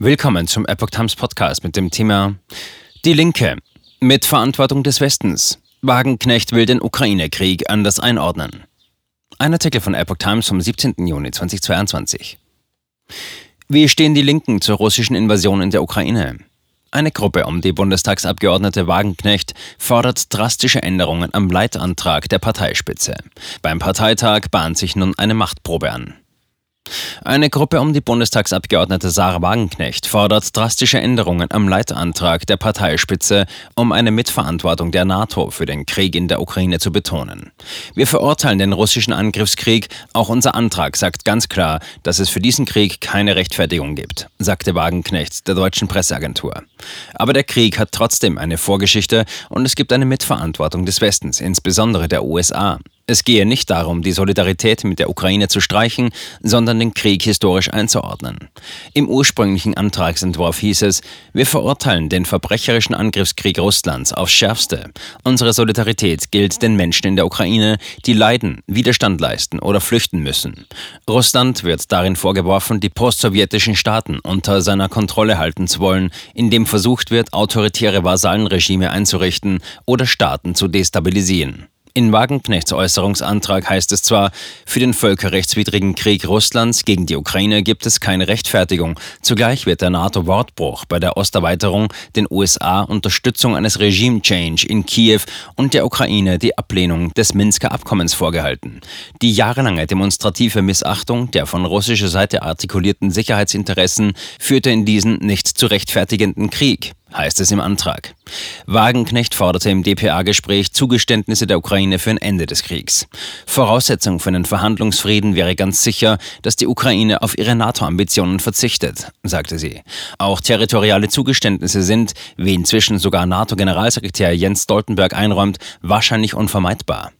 Willkommen zum Epoch Times Podcast mit dem Thema Die Linke mit Verantwortung des Westens. Wagenknecht will den Ukraine-Krieg anders einordnen. Ein Artikel von Epoch Times vom 17. Juni 2022. Wie stehen die Linken zur russischen Invasion in der Ukraine? Eine Gruppe um die Bundestagsabgeordnete Wagenknecht fordert drastische Änderungen am Leitantrag der Parteispitze. Beim Parteitag bahnt sich nun eine Machtprobe an. Eine Gruppe um die Bundestagsabgeordnete Sarah Wagenknecht fordert drastische Änderungen am Leitantrag der Parteispitze, um eine Mitverantwortung der NATO für den Krieg in der Ukraine zu betonen. Wir verurteilen den russischen Angriffskrieg. Auch unser Antrag sagt ganz klar, dass es für diesen Krieg keine Rechtfertigung gibt, sagte Wagenknecht der deutschen Presseagentur. Aber der Krieg hat trotzdem eine Vorgeschichte und es gibt eine Mitverantwortung des Westens, insbesondere der USA. Es gehe nicht darum, die Solidarität mit der Ukraine zu streichen, sondern den Krieg historisch einzuordnen. Im ursprünglichen Antragsentwurf hieß es, wir verurteilen den verbrecherischen Angriffskrieg Russlands aufs schärfste. Unsere Solidarität gilt den Menschen in der Ukraine, die leiden, Widerstand leisten oder flüchten müssen. Russland wird darin vorgeworfen, die postsowjetischen Staaten unter seiner Kontrolle halten zu wollen, indem versucht wird, autoritäre Vasallenregime einzurichten oder Staaten zu destabilisieren. In Wagenknechts Äußerungsantrag heißt es zwar, für den völkerrechtswidrigen Krieg Russlands gegen die Ukraine gibt es keine Rechtfertigung. Zugleich wird der NATO-Wortbruch bei der Osterweiterung den USA Unterstützung eines Regime-Change in Kiew und der Ukraine die Ablehnung des Minsker Abkommens vorgehalten. Die jahrelange demonstrative Missachtung der von russischer Seite artikulierten Sicherheitsinteressen führte in diesen nicht zu rechtfertigenden Krieg heißt es im Antrag. Wagenknecht forderte im DPA-Gespräch Zugeständnisse der Ukraine für ein Ende des Kriegs. Voraussetzung für einen Verhandlungsfrieden wäre ganz sicher, dass die Ukraine auf ihre NATO-Ambitionen verzichtet, sagte sie. Auch territoriale Zugeständnisse sind, wie inzwischen sogar NATO-Generalsekretär Jens Stoltenberg einräumt, wahrscheinlich unvermeidbar.